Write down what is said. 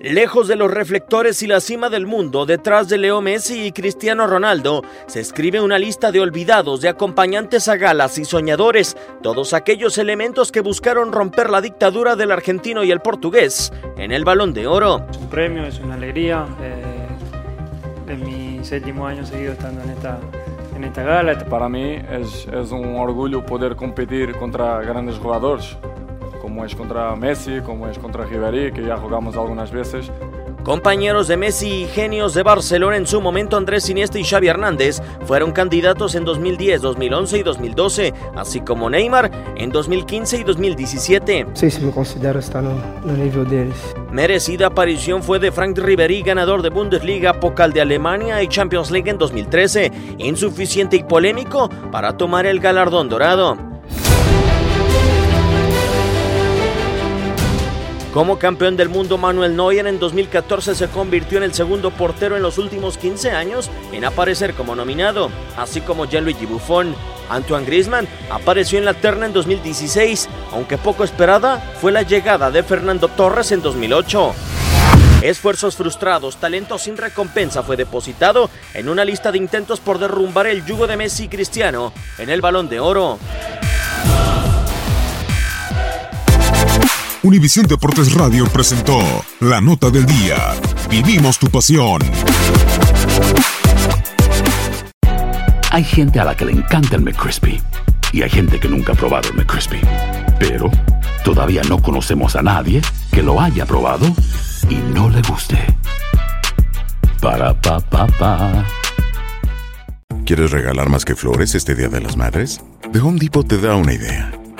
Lejos de los reflectores y la cima del mundo, detrás de Leo Messi y Cristiano Ronaldo, se escribe una lista de olvidados, de acompañantes a galas y soñadores, todos aquellos elementos que buscaron romper la dictadura del argentino y el portugués en el balón de oro. Es un premio, es una alegría. eh, es mi séptimo año seguido estando en esta, en esta gala. Para mí es, es un orgullo poder competir contra grandes jugadores, como es contra Messi, como es contra Ribéry, que ya jugamos algunas veces. Compañeros de Messi y genios de Barcelona en su momento Andrés Iniesta y Xavi Hernández fueron candidatos en 2010, 2011 y 2012, así como Neymar en 2015 y 2017. Sí, sí, me considero estar no, no nível deles. Merecida aparición fue de Frank Ribéry, ganador de Bundesliga, Pokal de Alemania y Champions League en 2013, insuficiente y polémico para tomar el galardón dorado. Como campeón del mundo, Manuel Neuer en 2014 se convirtió en el segundo portero en los últimos 15 años en aparecer como nominado, así como Gianluigi Buffon. Antoine Griezmann apareció en la terna en 2016, aunque poco esperada fue la llegada de Fernando Torres en 2008. Esfuerzos frustrados, talento sin recompensa fue depositado en una lista de intentos por derrumbar el yugo de Messi y Cristiano en el Balón de Oro. Univisión Deportes Radio presentó La Nota del Día. Vivimos tu pasión. Hay gente a la que le encanta el McCrispy y hay gente que nunca ha probado el McCrispy. Pero todavía no conocemos a nadie que lo haya probado y no le guste. Para pa pa pa. ¿Quieres regalar más que flores este Día de las Madres? The Home Depot te da una idea.